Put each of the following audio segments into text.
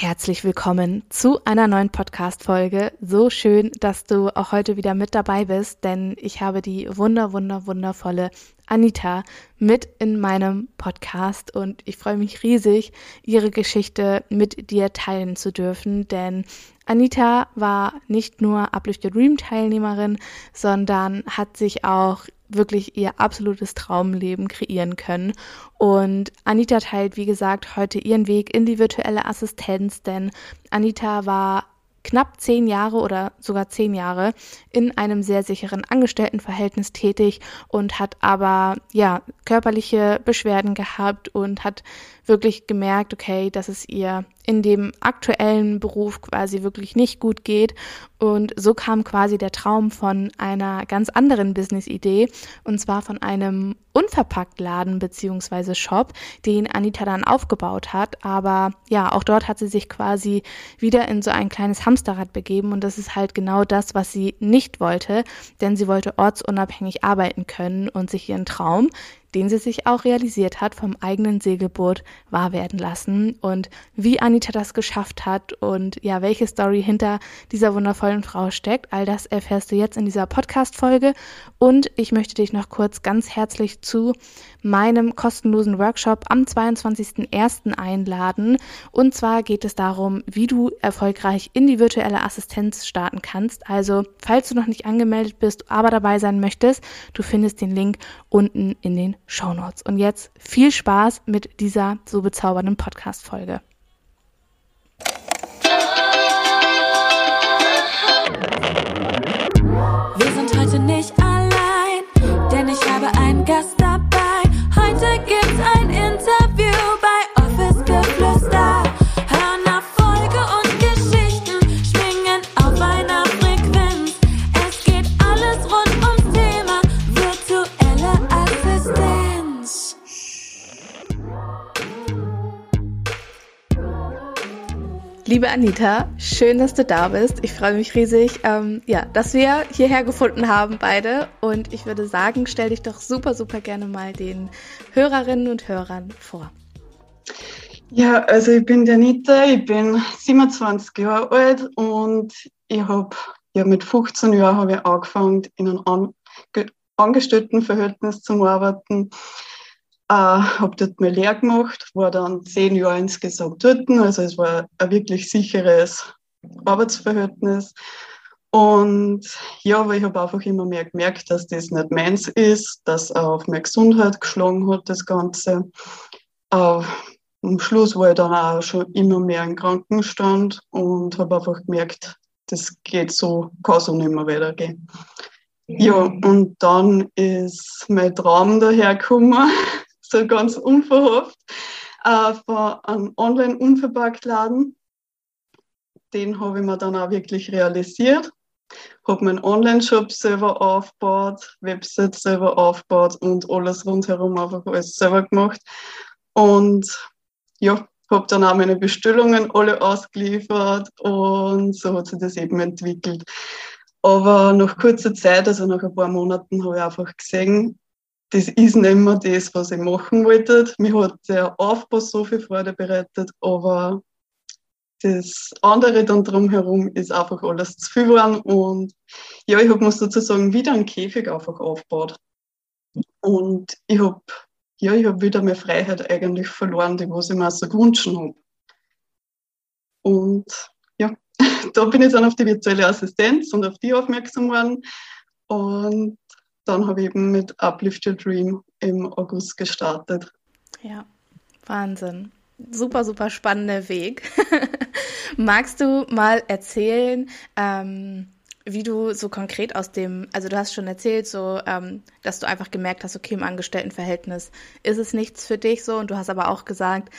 Herzlich willkommen zu einer neuen Podcast-Folge. So schön, dass du auch heute wieder mit dabei bist, denn ich habe die wunder, wunder, wundervolle Anita mit in meinem Podcast und ich freue mich riesig, ihre Geschichte mit dir teilen zu dürfen, denn Anita war nicht nur Uplift Your Dream Teilnehmerin, sondern hat sich auch wirklich ihr absolutes Traumleben kreieren können. Und Anita teilt, wie gesagt, heute ihren Weg in die virtuelle Assistenz, denn Anita war knapp zehn Jahre oder sogar zehn Jahre in einem sehr sicheren Angestelltenverhältnis tätig und hat aber ja körperliche Beschwerden gehabt und hat wirklich gemerkt, okay, dass es ihr in dem aktuellen Beruf quasi wirklich nicht gut geht. Und so kam quasi der Traum von einer ganz anderen Business-Idee und zwar von einem Unverpacktladen beziehungsweise Shop, den Anita dann aufgebaut hat. Aber ja, auch dort hat sie sich quasi wieder in so ein kleines Hamsterrad begeben und das ist halt genau das, was sie nicht wollte, denn sie wollte ortsunabhängig arbeiten können und sich ihren Traum, den sie sich auch realisiert hat, vom eigenen Segelboot wahr werden lassen. Und wie Anita das geschafft hat und ja, welche Story hinter dieser wundervollen Frau steckt, all das erfährst du jetzt in dieser Podcast-Folge. Und ich möchte dich noch kurz ganz herzlich zu meinem kostenlosen Workshop am 22.01. einladen. Und zwar geht es darum, wie du erfolgreich in die virtuelle Assistenz starten kannst. Also, falls du noch nicht angemeldet bist, aber dabei sein möchtest, du findest den Link unten in den Shownotes. Und jetzt viel Spaß mit dieser so bezaubernden Podcast-Folge. Liebe Anita, schön, dass du da bist. Ich freue mich riesig, ähm, ja, dass wir hierher gefunden haben, beide. Und ich würde sagen, stell dich doch super, super gerne mal den Hörerinnen und Hörern vor. Ja, also ich bin die Anita, ich bin 27 Jahre alt und ich habe ja mit 15 Jahren habe ich angefangen, in einem An Angestelltenverhältnis zu arbeiten. Äh, habe dort meine Lehre gemacht, war dann zehn Jahre insgesamt dort. Also es war ein wirklich sicheres Arbeitsverhältnis. Und ja, aber ich habe einfach immer mehr gemerkt, dass das nicht meins ist, dass auf meine Gesundheit geschlagen hat, das Ganze. Äh, am Schluss war ich dann auch schon immer mehr im Krankenstand und habe einfach gemerkt, das geht so, kann so nicht mehr weitergehen. Ja, und dann ist mein Traum dahergekommen, so ganz unverhofft, äh, von einem Online-Unverpacktladen. Den habe ich mir dann auch wirklich realisiert. Habe meinen Online-Shop selber aufgebaut, Website selber aufgebaut und alles rundherum einfach alles selber gemacht. Und ja, habe dann auch meine Bestellungen alle ausgeliefert und so hat sich das eben entwickelt. Aber nach kurzer Zeit, also nach ein paar Monaten, habe ich einfach gesehen, das ist nicht mehr das, was ich machen wollte. Mir hat der Aufbau so viel Freude bereitet, aber das andere dann drumherum ist einfach alles zu viel geworden. Und ja, ich habe mir sozusagen wieder einen Käfig einfach aufgebaut. Und ich habe ja, ich hab wieder meine Freiheit eigentlich verloren, die was ich mir so gewünscht habe. Und ja, da bin ich dann auf die virtuelle Assistenz und auf die aufmerksam geworden. Und dann habe ich eben mit Uplift Your Dream im August gestartet. Ja, Wahnsinn. Super, super spannender Weg. Magst du mal erzählen, ähm, wie du so konkret aus dem, also du hast schon erzählt, so, ähm, dass du einfach gemerkt hast, okay, im Angestelltenverhältnis ist es nichts für dich so, und du hast aber auch gesagt,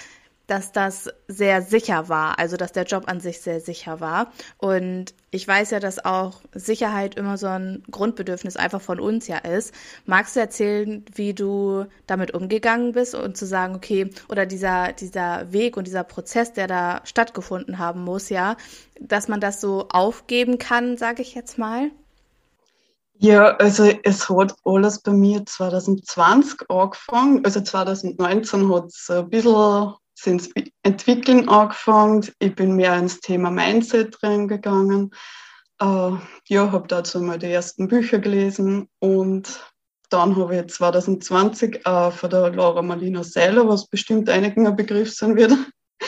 dass das sehr sicher war, also dass der Job an sich sehr sicher war. Und ich weiß ja, dass auch Sicherheit immer so ein Grundbedürfnis einfach von uns ja ist. Magst du erzählen, wie du damit umgegangen bist und zu sagen, okay, oder dieser, dieser Weg und dieser Prozess, der da stattgefunden haben muss, ja, dass man das so aufgeben kann, sage ich jetzt mal? Ja, also es hat alles bei mir 2020 angefangen. Also 2019 hat es ein bisschen sind Entwickeln angefangen. Ich bin mehr ins Thema Mindset reingegangen. Äh, ja, habe dazu mal die ersten Bücher gelesen und dann habe ich 2020 äh, von der Laura Marlina Seiler, was bestimmt einigen ein Begriff sein wird,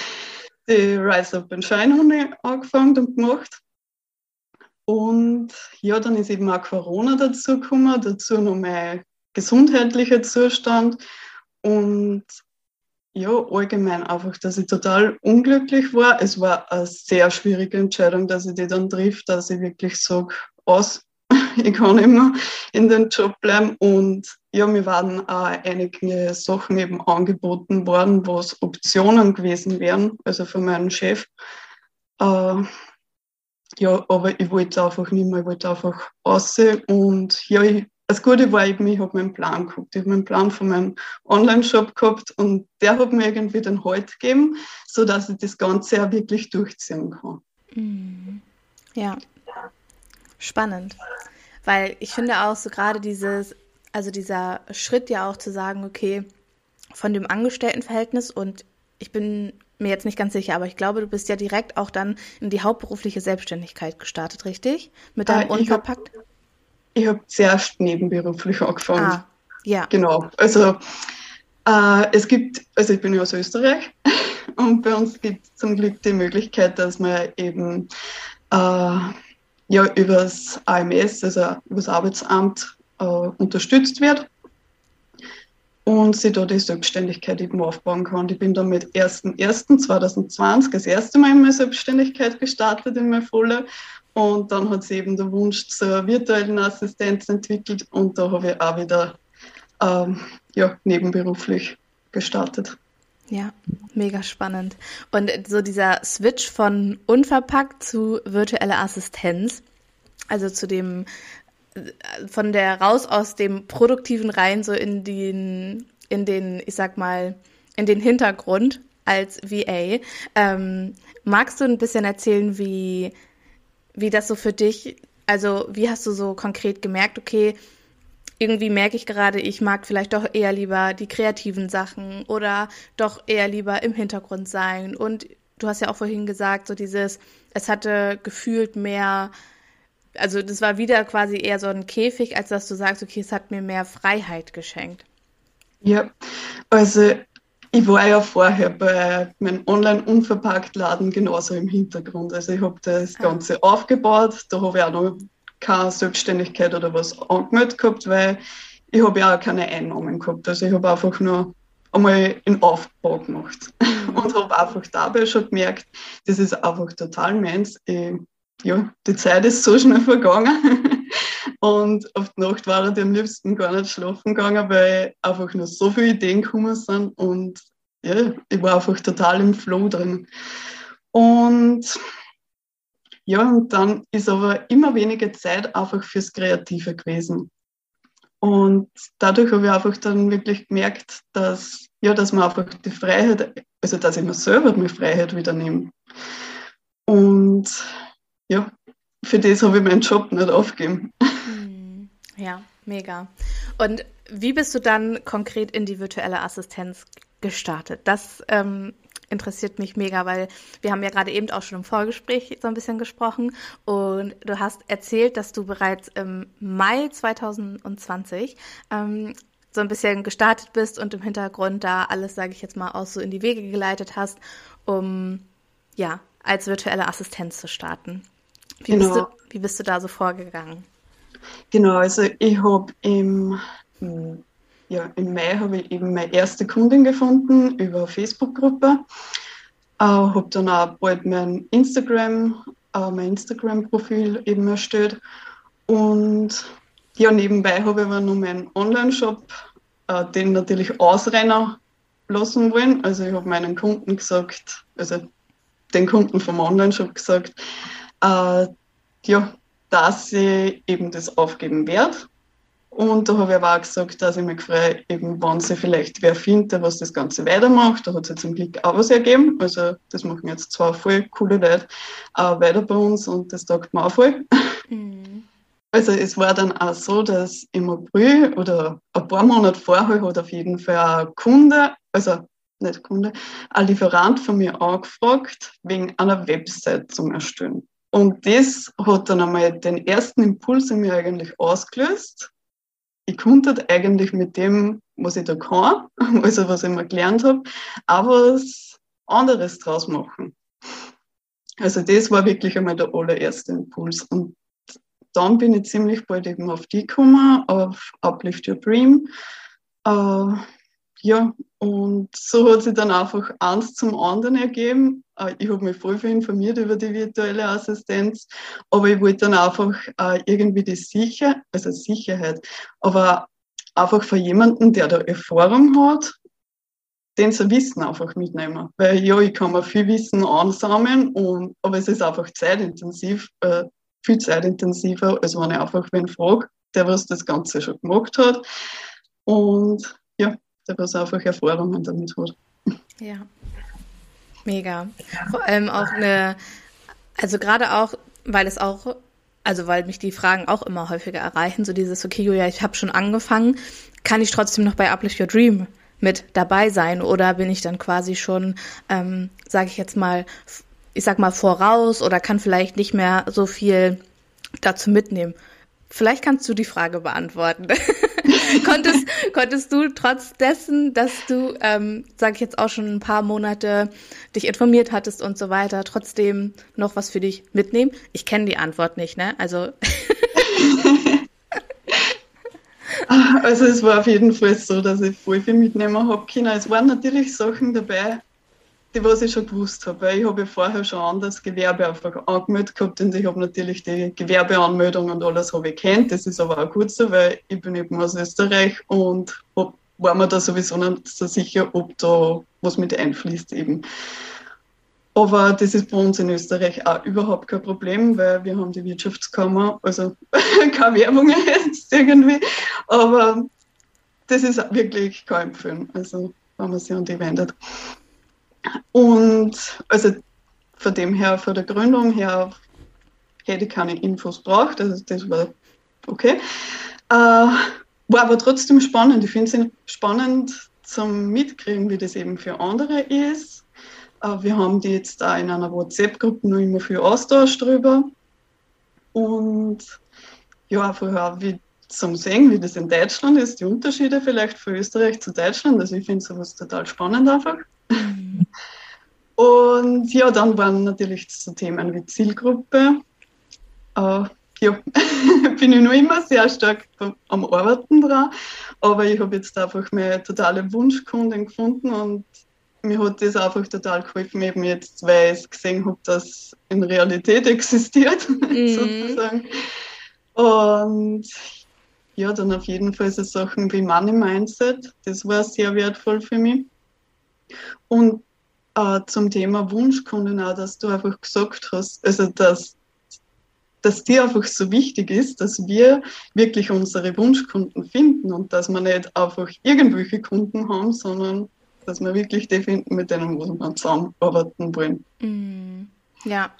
die Rise Up and Shine angefangen und gemacht. Und ja, dann ist eben auch Corona dazu gekommen, dazu noch mein gesundheitlicher Zustand und ja, allgemein einfach, dass ich total unglücklich war. Es war eine sehr schwierige Entscheidung, dass ich die dann trifft, dass ich wirklich sage, aus, ich kann immer in den Job bleiben. Und ja, mir waren auch einige Sachen eben angeboten worden, was Optionen gewesen wären, also von meinem Chef. Äh, ja, aber ich wollte einfach nicht mehr, ich wollte einfach aussehen. Und ja, ich das Gute war eben, ich habe meinen Plan gehabt. Ich habe meinen Plan von meinem Online-Shop gehabt und der hat mir irgendwie den Halt gegeben, sodass ich das Ganze auch wirklich durchziehen kann. Mhm. Ja, spannend. Weil ich finde auch so gerade dieses, also dieser Schritt ja auch zu sagen, okay, von dem Angestelltenverhältnis und ich bin mir jetzt nicht ganz sicher, aber ich glaube, du bist ja direkt auch dann in die hauptberufliche Selbstständigkeit gestartet, richtig? Mit deinem ah, Unverpackt? Hab, ich habe zuerst nebenberuflich angefangen. Ah, ja. Genau. Also äh, es gibt, also ich bin ja aus Österreich und bei uns gibt es zum Glück die Möglichkeit, dass man eben äh, ja übers AMS, also übers Arbeitsamt, äh, unterstützt wird und sie da die Selbstständigkeit eben aufbauen kann. Ich bin dann mit 1.1.2020 das erste Mal in meine Selbstständigkeit gestartet, in meine volle und dann hat sie eben der Wunsch zur virtuellen Assistenz entwickelt und da habe ich auch wieder ähm, ja, nebenberuflich gestartet. Ja, mega spannend. Und so dieser Switch von unverpackt zu virtueller Assistenz, also zu dem von der raus aus dem produktiven rein so in den in den ich sag mal in den Hintergrund als VA. Ähm, magst du ein bisschen erzählen, wie wie das so für dich, also wie hast du so konkret gemerkt, okay, irgendwie merke ich gerade, ich mag vielleicht doch eher lieber die kreativen Sachen oder doch eher lieber im Hintergrund sein. Und du hast ja auch vorhin gesagt, so dieses, es hatte gefühlt mehr, also das war wieder quasi eher so ein Käfig, als dass du sagst, okay, es hat mir mehr Freiheit geschenkt. Ja, also ich war ja vorher bei meinem Online-Unverpackt-Laden genauso im Hintergrund. Also ich habe das ah. Ganze ah. aufgebaut. Da habe ich auch noch keine Selbstständigkeit oder was angemeldet gehabt, weil ich habe ja auch keine Einnahmen gehabt. Also ich habe einfach nur einmal einen Aufbau gemacht mhm. und habe einfach dabei schon gemerkt, das ist einfach total meins. Ich, ja, die Zeit ist so schnell vergangen. Und auf die Nacht war ich am liebsten gar nicht schlafen gegangen, weil einfach nur so viele Ideen gekommen sind. Und ja, ich war einfach total im Flow drin. Und ja, und dann ist aber immer weniger Zeit einfach fürs Kreative gewesen. Und dadurch habe ich einfach dann wirklich gemerkt, dass, ja, dass man einfach die Freiheit, also dass ich mir selber die Freiheit wieder nehme. Und ja, für das habe ich meinen Job nicht aufgegeben. Ja, mega. Und wie bist du dann konkret in die virtuelle Assistenz gestartet? Das ähm, interessiert mich mega, weil wir haben ja gerade eben auch schon im Vorgespräch so ein bisschen gesprochen und du hast erzählt, dass du bereits im Mai 2020 ähm, so ein bisschen gestartet bist und im Hintergrund da alles, sage ich jetzt mal, aus so in die Wege geleitet hast, um ja als virtuelle Assistenz zu starten. Wie, genau. bist, du, wie bist du da so vorgegangen? Genau, also ich habe im, ja, im Mai habe ich eben meine erste Kundin gefunden über Facebook-Gruppe. Äh, habe dann auch bald mein Instagram, äh, mein Instagram-Profil eben erstellt. Und ja, nebenbei habe ich aber noch meinen Online-Shop, äh, den natürlich ausrennen lassen wollen. Also ich habe meinen Kunden gesagt, also den Kunden vom Online-Shop gesagt, äh, ja, dass ich eben das aufgeben werde. Und da habe ich aber auch gesagt, dass ich mich freue, eben, wenn sie vielleicht wer findet, was das Ganze weitermacht. Da hat es jetzt zum Glück auch was ergeben. Also, das machen jetzt zwei voll coole Leute auch weiter bei uns und das taugt mir auch voll. Mhm. Also, es war dann auch so, dass im April oder ein paar Monate vorher hat auf jeden Fall ein Kunde, also nicht Kunde, ein Lieferant von mir angefragt, wegen einer Website zum Erstellen. Und das hat dann einmal den ersten Impuls in mir eigentlich ausgelöst. Ich konnte eigentlich mit dem, was ich da kann, also was ich mir gelernt habe, auch was anderes draus machen. Also das war wirklich einmal der allererste Impuls. Und dann bin ich ziemlich bald eben auf die gekommen, auf Uplift Your Dream. Äh, ja, und so hat sich dann einfach eins zum anderen ergeben. Äh, ich habe mich voll viel informiert über die virtuelle Assistenz, aber ich wollte dann einfach äh, irgendwie die Sicherheit, also Sicherheit, aber einfach für jemanden, der da Erfahrung hat, den so Wissen einfach mitnehmen. Weil ja, ich kann mir viel Wissen ansammeln, und, aber es ist einfach zeitintensiv, äh, viel zeitintensiver, als wenn ich einfach wen frage, der was das Ganze schon gemacht hat. Und ja, der was einfach Erfahrungen damit hat. Ja. Mega. Vor allem auch eine, also gerade auch, weil es auch, also weil mich die Fragen auch immer häufiger erreichen, so dieses, okay, Julia, ich habe schon angefangen, kann ich trotzdem noch bei Uplift Your Dream mit dabei sein oder bin ich dann quasi schon, ähm, sage ich jetzt mal, ich sag mal voraus oder kann vielleicht nicht mehr so viel dazu mitnehmen? Vielleicht kannst du die Frage beantworten. konntest, konntest du trotz dessen, dass du, ähm, sage ich jetzt auch schon ein paar Monate dich informiert hattest und so weiter, trotzdem noch was für dich mitnehmen? Ich kenne die Antwort nicht, ne? Also Also es war auf jeden Fall so, dass ich voll viel mitnehmen habe. Es waren natürlich Sachen dabei, die was ich schon gewusst habe. Weil ich habe ja vorher schon anders Gewerbe angemeldet gehabt und ich habe natürlich die Gewerbeanmeldung und alles habe ich kennt. Das ist aber auch gut so, weil ich bin eben aus Österreich und hab, war mir da sowieso nicht so sicher, ob da was mit einfließt eben. Aber das ist bei uns in Österreich auch überhaupt kein Problem, weil wir haben die Wirtschaftskammer, also keine Werbung jetzt irgendwie, aber das ist wirklich kein Empfehlen, also wenn man sich an die wendet. Und also von dem her, von der Gründung her, hätte ich keine Infos braucht, also das war okay. Äh, war aber trotzdem spannend. Ich finde es spannend zum Mitkriegen, wie das eben für andere ist äh, wir haben die jetzt auch in einer WhatsApp-Gruppe noch immer viel Austausch drüber. Und ja, vorher wie zum Sehen, wie das in Deutschland ist, die Unterschiede vielleicht von Österreich zu Deutschland. Also ich finde sowas total spannend einfach. Mhm. Und ja, dann waren natürlich so Themen wie Zielgruppe. Äh, ja, bin ich noch immer sehr stark am Arbeiten dran. Aber ich habe jetzt einfach meine totale Wunschkundin gefunden und mir hat das einfach total geholfen, eben jetzt, weil ich gesehen habe, dass in Realität existiert, mhm. sozusagen. Und ja, dann auf jeden Fall so Sachen wie Money Mindset, das war sehr wertvoll für mich. Und äh, zum Thema Wunschkunden auch, dass du einfach gesagt hast, also dass, dass dir einfach so wichtig ist, dass wir wirklich unsere Wunschkunden finden und dass wir nicht einfach irgendwelche Kunden haben, sondern dass wir wirklich die finden, mit denen wir zusammenarbeiten wollen. Mm, ja,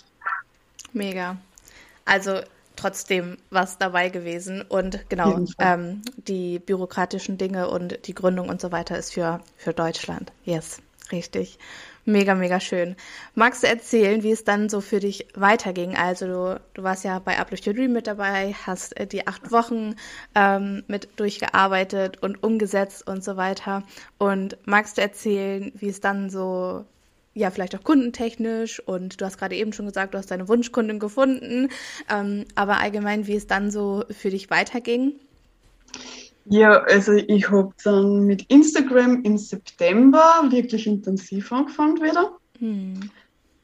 mega. Also trotzdem was dabei gewesen und genau, ähm, die bürokratischen Dinge und die Gründung und so weiter ist für, für Deutschland. Yes, richtig. Mega, mega schön. Magst du erzählen, wie es dann so für dich weiterging? Also du, du warst ja bei Uplift Your Dream mit dabei, hast äh, die acht Wochen ähm, mit durchgearbeitet und umgesetzt und so weiter. Und magst du erzählen, wie es dann so, ja, vielleicht auch kundentechnisch und du hast gerade eben schon gesagt, du hast deine Wunschkundin gefunden, ähm, aber allgemein, wie es dann so für dich weiterging? Ja, also ich habe dann mit Instagram im September wirklich intensiv angefangen wieder. Hm.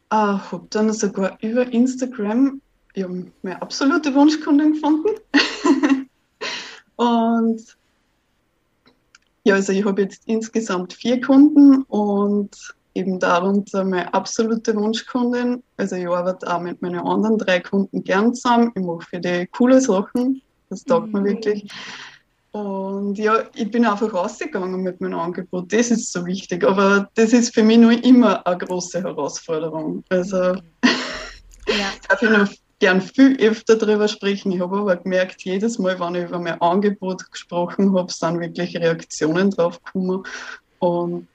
Äh, habe dann sogar über Instagram ja, meine absolute Wunschkundin gefunden. und ja, also ich habe jetzt insgesamt vier Kunden und eben darunter meine absolute Wunschkundin. Also ich arbeite auch mit meinen anderen drei Kunden gern zusammen. Ich mache für die coole Sachen. Das taugt mhm. mir wirklich. Und ja, ich bin einfach rausgegangen mit meinem Angebot. Das ist so wichtig. Aber das ist für mich nur immer eine große Herausforderung. Also ja. darf ich noch gern viel öfter darüber sprechen. Ich habe aber gemerkt, jedes Mal, wenn ich über mein Angebot gesprochen habe, sind wirklich Reaktionen drauf gekommen. Und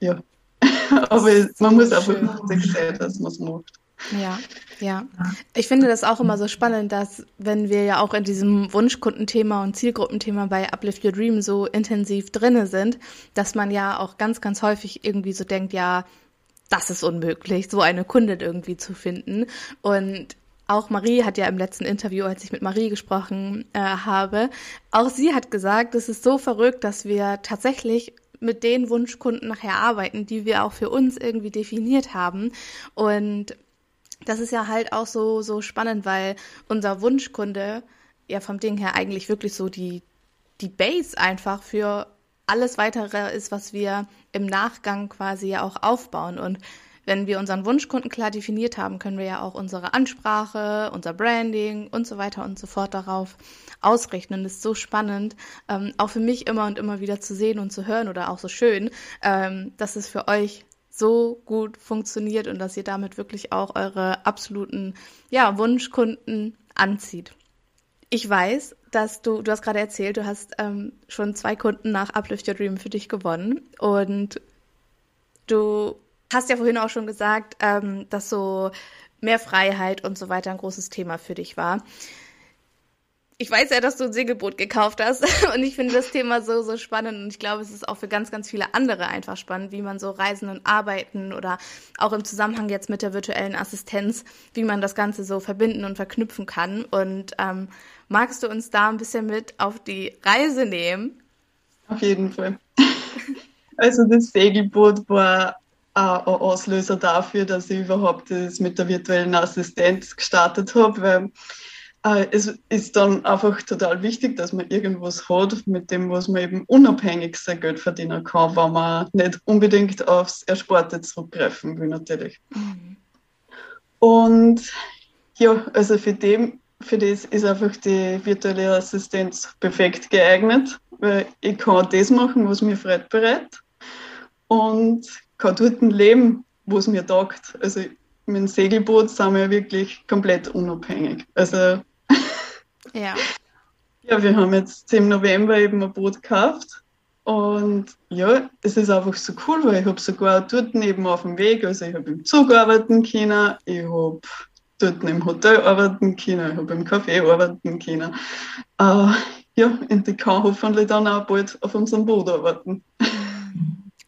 ja. Aber man muss einfach sich sehen, dass man es macht. Ja, ja. Ich finde das auch immer so spannend, dass wenn wir ja auch in diesem Wunschkundenthema und Zielgruppenthema bei Uplift Your Dream so intensiv drinne sind, dass man ja auch ganz, ganz häufig irgendwie so denkt, ja, das ist unmöglich, so eine Kundin irgendwie zu finden. Und auch Marie hat ja im letzten Interview, als ich mit Marie gesprochen äh, habe, auch sie hat gesagt, es ist so verrückt, dass wir tatsächlich mit den Wunschkunden nachher arbeiten, die wir auch für uns irgendwie definiert haben. Und das ist ja halt auch so, so spannend, weil unser Wunschkunde ja vom Ding her eigentlich wirklich so die, die Base einfach für alles weitere ist, was wir im Nachgang quasi ja auch aufbauen. Und wenn wir unseren Wunschkunden klar definiert haben, können wir ja auch unsere Ansprache, unser Branding und so weiter und so fort darauf ausrichten. Und es ist so spannend, ähm, auch für mich immer und immer wieder zu sehen und zu hören oder auch so schön, ähm, dass es für euch so gut funktioniert und dass ihr damit wirklich auch eure absoluten ja, Wunschkunden anzieht. Ich weiß, dass du, du hast gerade erzählt, du hast ähm, schon zwei Kunden nach Uplift Your Dream für dich gewonnen und du hast ja vorhin auch schon gesagt, ähm, dass so mehr Freiheit und so weiter ein großes Thema für dich war ich weiß ja, dass du ein Segelboot gekauft hast und ich finde das Thema so, so spannend und ich glaube, es ist auch für ganz, ganz viele andere einfach spannend, wie man so Reisen und Arbeiten oder auch im Zusammenhang jetzt mit der virtuellen Assistenz, wie man das Ganze so verbinden und verknüpfen kann. Und ähm, magst du uns da ein bisschen mit auf die Reise nehmen? Auf jeden Fall. Also das Segelboot war ein Auslöser dafür, dass ich überhaupt das mit der virtuellen Assistenz gestartet habe, weil äh, es ist dann einfach total wichtig, dass man irgendwas hat, mit dem, was man eben unabhängig sein Geld verdienen kann, wenn man nicht unbedingt aufs Ersparte zurückgreifen will, natürlich. Mhm. Und ja, also für, dem, für das ist einfach die virtuelle Assistenz perfekt geeignet, weil ich kann das machen, was mir Freude bereit und kann dort leben, wo es mir taugt. Also mit dem Segelboot sind wir wirklich komplett unabhängig. Also ja. Ja, wir haben jetzt im November eben ein Boot gekauft. Und ja, es ist einfach so cool, weil ich habe sogar dort eben auf dem Weg, also ich habe im Zug arbeiten können, ich habe dort im Hotel arbeiten können, ich habe im Café arbeiten können. Äh, ja, und ich kann hoffentlich dann auch bald auf unserem Boot arbeiten.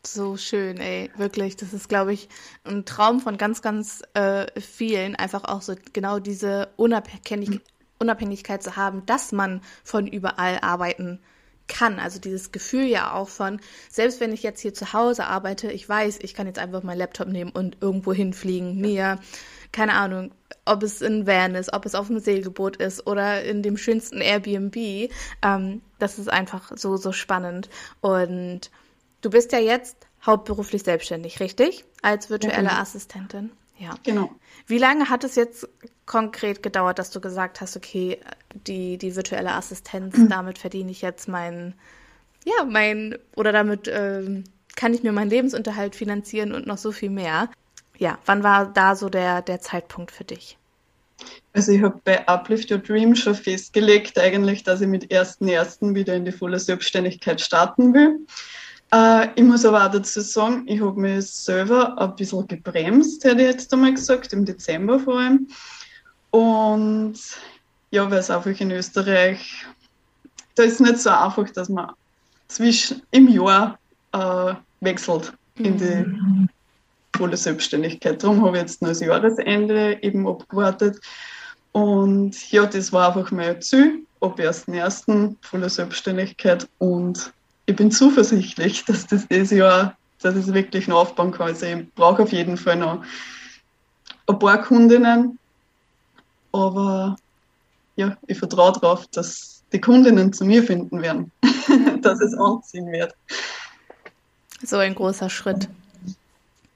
So schön, ey, wirklich. Das ist, glaube ich, ein Traum von ganz, ganz äh, vielen. Einfach auch so genau diese Unabhängig Unabhängigkeit zu haben, dass man von überall arbeiten kann. Also dieses Gefühl ja auch von, selbst wenn ich jetzt hier zu Hause arbeite, ich weiß, ich kann jetzt einfach meinen Laptop nehmen und irgendwo hinfliegen, mir, keine Ahnung, ob es in Van ist, ob es auf einem Segelboot ist oder in dem schönsten Airbnb. Ähm, das ist einfach so, so spannend. Und du bist ja jetzt hauptberuflich selbstständig, richtig? Als virtuelle ja, genau. Assistentin. Ja. Genau. Wie lange hat es jetzt konkret gedauert, dass du gesagt hast, okay, die, die virtuelle Assistenz, mhm. damit verdiene ich jetzt mein, ja, mein, oder damit ähm, kann ich mir meinen Lebensunterhalt finanzieren und noch so viel mehr. Ja, wann war da so der, der Zeitpunkt für dich? Also ich habe bei Uplift Your Dream schon festgelegt, eigentlich, dass ich mit 1.1. wieder in die volle Selbstständigkeit starten will. Äh, ich muss aber auch dazu sagen, ich habe mich selber ein bisschen gebremst, hätte ich jetzt einmal gesagt, im Dezember vor allem. Und ja, weil es einfach in Österreich, da ist nicht so einfach, dass man zwischen im Jahr äh, wechselt in die volle Selbstständigkeit. Darum habe ich jetzt noch das Jahresende eben abgewartet. Und ja, das war einfach mein Ziel, ab 1.1. volle Selbstständigkeit und ich bin zuversichtlich, dass das dieses Jahr, dass es wirklich noch aufbauen kann. Also ich brauche auf jeden Fall noch ein paar Kundinnen, aber ja, ich vertraue darauf, dass die Kundinnen zu mir finden werden, dass es anziehen wird. So ein großer Schritt.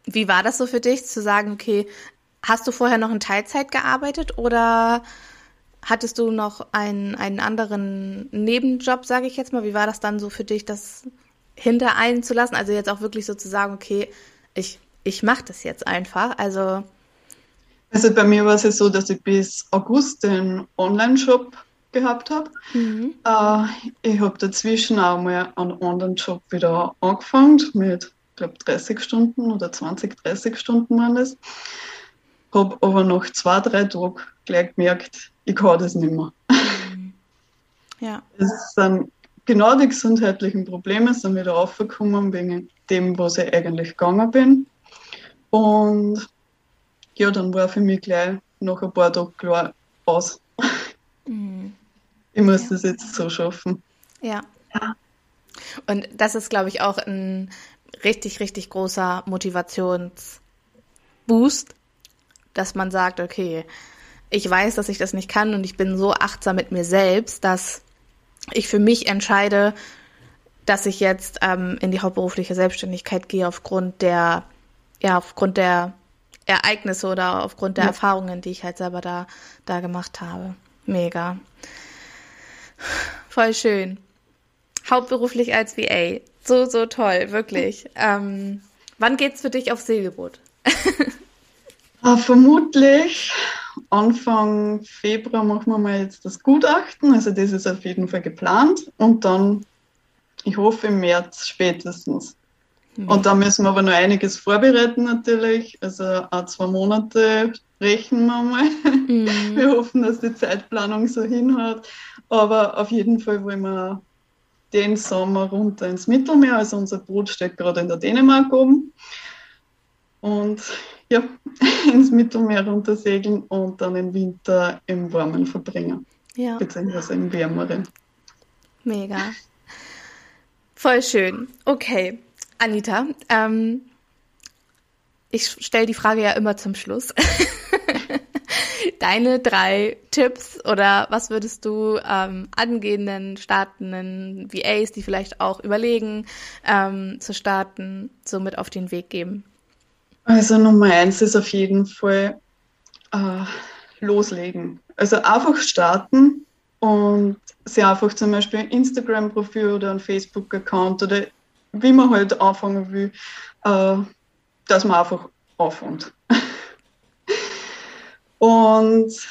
Wie war das so für dich, zu sagen, okay, hast du vorher noch in Teilzeit gearbeitet oder Hattest du noch einen, einen anderen Nebenjob, sage ich jetzt mal? Wie war das dann so für dich, das hinter einen zu lassen? Also jetzt auch wirklich so zu sagen, okay, ich, ich mache das jetzt einfach. Also also bei mir war es ja so, dass ich bis August den Online-Shop gehabt habe. Mhm. Äh, ich habe dazwischen auch mal einen anderen Job wieder angefangen mit glaube 30 Stunden oder 20, 30 Stunden waren das. Habe aber nach zwei, drei Tagen gleich gemerkt, ich kann das nicht mehr. Ja. Es sind genau die gesundheitlichen Probleme sind wieder aufgekommen wegen dem, was ich eigentlich gegangen bin. Und ja, dann war für mich gleich nach ein paar Tagen klar aus. Mhm. Ich muss ja. das jetzt so schaffen. Ja. ja. Und das ist, glaube ich, auch ein richtig, richtig großer Motivationsboost, dass man sagt, okay, ich weiß, dass ich das nicht kann und ich bin so achtsam mit mir selbst, dass ich für mich entscheide, dass ich jetzt ähm, in die hauptberufliche Selbstständigkeit gehe aufgrund der, ja, aufgrund der Ereignisse oder aufgrund der ja. Erfahrungen, die ich halt selber da, da gemacht habe. Mega. Voll schön. Hauptberuflich als VA. So, so toll, wirklich. Ähm, wann geht's für dich auf Segelboot? ah, vermutlich Anfang Februar machen wir mal jetzt das Gutachten. Also das ist auf jeden Fall geplant. Und dann, ich hoffe, im März spätestens. Mhm. Und da müssen wir aber noch einiges vorbereiten natürlich. Also auch zwei Monate rechnen wir mal. Mhm. Wir hoffen, dass die Zeitplanung so hinhaut. Aber auf jeden Fall wollen wir den Sommer runter ins Mittelmeer. Also unser Boot steht gerade in der Dänemark oben. Und ja, ins Mittelmeer runter segeln und dann den Winter im Warmen verbringen. Ja. Beziehungsweise im Wärmeren. Mega. Voll schön. Okay. Anita, ähm, ich stelle die Frage ja immer zum Schluss. Deine drei Tipps oder was würdest du ähm, angehenden, startenden VAs, die vielleicht auch überlegen, ähm, zu starten, somit auf den Weg geben? Also Nummer eins ist auf jeden Fall äh, loslegen. Also einfach starten und sich einfach zum Beispiel ein Instagram-Profil oder ein Facebook-Account oder wie man halt anfangen will, äh, dass man einfach anfängt. und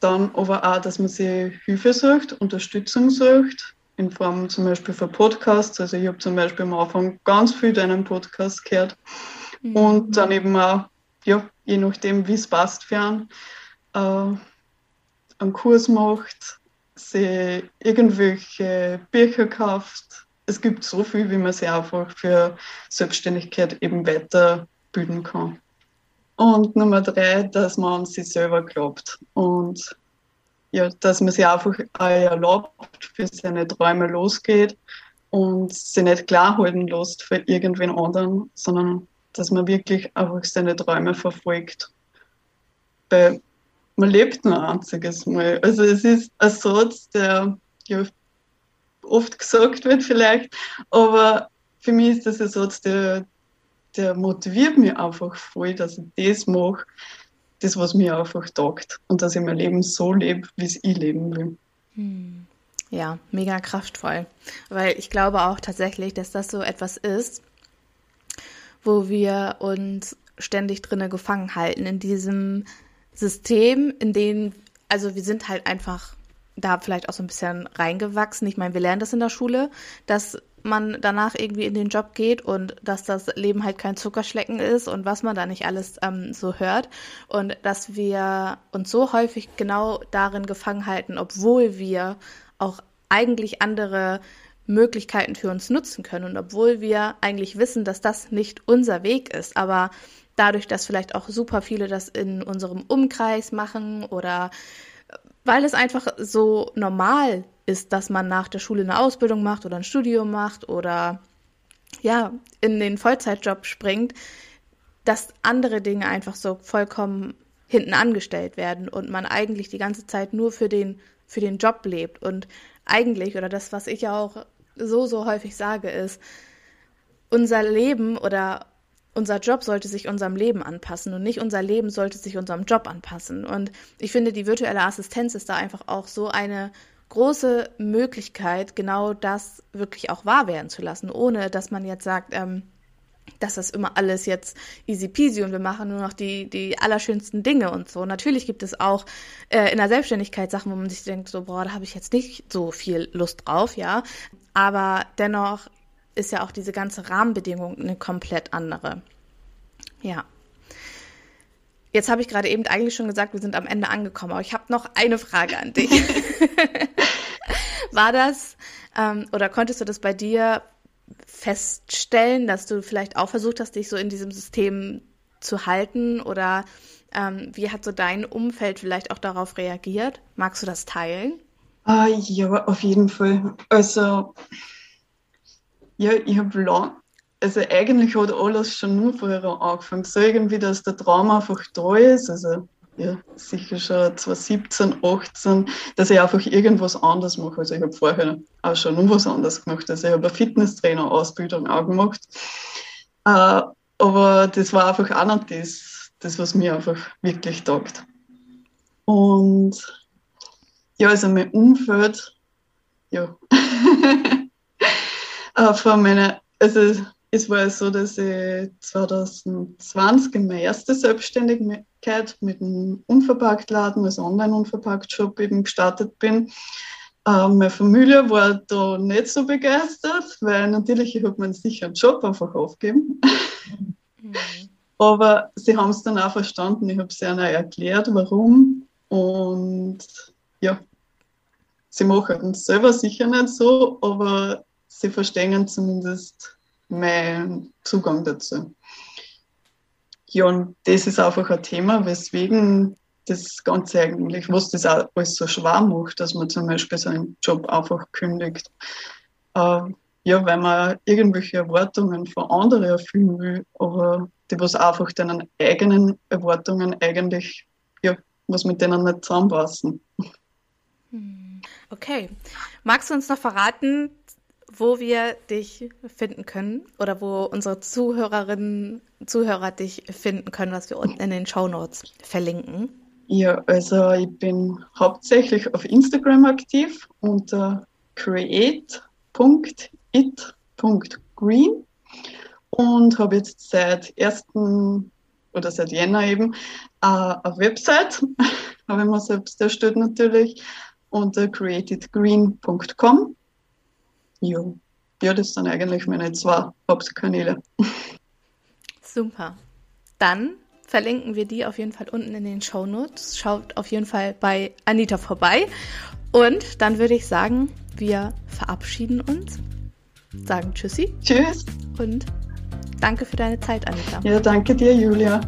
dann aber auch, dass man sich Hilfe sucht, Unterstützung sucht, in Form zum Beispiel von Podcasts. Also ich habe zum Beispiel am Anfang ganz viel deinen Podcast gehört mhm. und dann eben auch, ja, je nachdem, wie es passt für einen, äh, einen Kurs macht, sie irgendwelche Bücher kauft. Es gibt so viel, wie man sich einfach für Selbstständigkeit eben weiterbilden kann. Und Nummer drei, dass man an sich selber glaubt und ja, dass man sich einfach erlaubt, für seine Träume losgeht und sie nicht klar halten lässt für irgendwen anderen, sondern dass man wirklich einfach seine Träume verfolgt. Weil man lebt nur ein einziges Mal. Also es ist ein Satz, der ja, oft gesagt wird vielleicht, aber für mich ist das ein Satz, der, der motiviert mich einfach voll, dass ich das mache, das, was mir einfach taugt und dass ich mein Leben so lebe, wie es ich leben will. Hm. Ja, mega kraftvoll. Weil ich glaube auch tatsächlich, dass das so etwas ist, wo wir uns ständig drinne gefangen halten in diesem System, in dem, also wir sind halt einfach da vielleicht auch so ein bisschen reingewachsen. Ich meine, wir lernen das in der Schule, dass man danach irgendwie in den Job geht und dass das Leben halt kein Zuckerschlecken ist und was man da nicht alles ähm, so hört. Und dass wir uns so häufig genau darin gefangen halten, obwohl wir auch eigentlich andere Möglichkeiten für uns nutzen können und obwohl wir eigentlich wissen, dass das nicht unser Weg ist, aber dadurch, dass vielleicht auch super viele das in unserem Umkreis machen oder weil es einfach so normal ist, dass man nach der Schule eine Ausbildung macht oder ein Studium macht oder ja, in den Vollzeitjob springt, dass andere Dinge einfach so vollkommen hinten angestellt werden und man eigentlich die ganze Zeit nur für den, für den Job lebt. Und eigentlich, oder das, was ich auch so, so häufig sage, ist, unser Leben oder unser Job sollte sich unserem Leben anpassen und nicht unser Leben sollte sich unserem Job anpassen. Und ich finde, die virtuelle Assistenz ist da einfach auch so eine große Möglichkeit, genau das wirklich auch wahr werden zu lassen, ohne dass man jetzt sagt, ähm, dass das immer alles jetzt easy peasy und wir machen nur noch die, die allerschönsten Dinge und so. Natürlich gibt es auch äh, in der Selbstständigkeit Sachen, wo man sich denkt, so, boah, da habe ich jetzt nicht so viel Lust drauf, ja. Aber dennoch ist ja auch diese ganze Rahmenbedingung eine komplett andere. Ja. Jetzt habe ich gerade eben eigentlich schon gesagt, wir sind am Ende angekommen, aber ich habe noch eine Frage an dich. War das ähm, oder konntest du das bei dir feststellen, dass du vielleicht auch versucht hast, dich so in diesem System zu halten oder ähm, wie hat so dein Umfeld vielleicht auch darauf reagiert? Magst du das teilen? Ah, ja, auf jeden Fall. Also, ja, ich habe lang, also eigentlich hat alles schon nur vorher angefangen. So irgendwie, dass der Traum einfach da ist. Also, ja, sicher schon 2017, 18, dass ich einfach irgendwas anderes mache. Also ich habe vorher auch schon noch was anderes gemacht. Also ich habe eine Fitnesstrainer-Ausbildung auch gemacht. Äh, aber das war einfach auch nicht das, das, was mir einfach wirklich taugt. Und ja, also mein Umfeld, ja, äh, von meiner, also es war so, dass ich 2020 in meine erste Selbstständigkeit mit einem Unverpacktladen, also Online-Unverpackt-Shop eben gestartet bin. Ähm, meine Familie war da nicht so begeistert, weil natürlich ich habe meinen sicheren Job einfach aufgegeben. Mhm. Aber sie haben es dann auch verstanden. Ich habe es ihnen erklärt, warum. Und ja, sie machen es selber sicher nicht so, aber sie verstehen zumindest mein Zugang dazu. Ja, und das ist einfach ein Thema, weswegen das Ganze eigentlich, was das alles so schwer macht, dass man zum Beispiel seinen Job einfach kündigt. Äh, ja, weil man irgendwelche Erwartungen von anderen erfüllen will, aber die was einfach deinen eigenen Erwartungen eigentlich, ja, was mit denen nicht zusammenpassen. Hm. Okay. Magst du uns noch verraten, wo wir dich finden können oder wo unsere Zuhörerinnen, Zuhörer dich finden können, was wir unten in den Show Notes verlinken. Ja, also ich bin hauptsächlich auf Instagram aktiv unter create.it.green und habe jetzt seit 1. oder seit Jänner eben äh, eine Website, habe ich mir selbst erstellt natürlich, unter createdgreen.com ja, ja, das sind eigentlich meine zwei Hauptkanäle. Super. Dann verlinken wir die auf jeden Fall unten in den Show Notes. Schaut auf jeden Fall bei Anita vorbei. Und dann würde ich sagen, wir verabschieden uns, sagen Tschüssi. Tschüss. Und danke für deine Zeit, Anita. Ja, danke dir, Julia.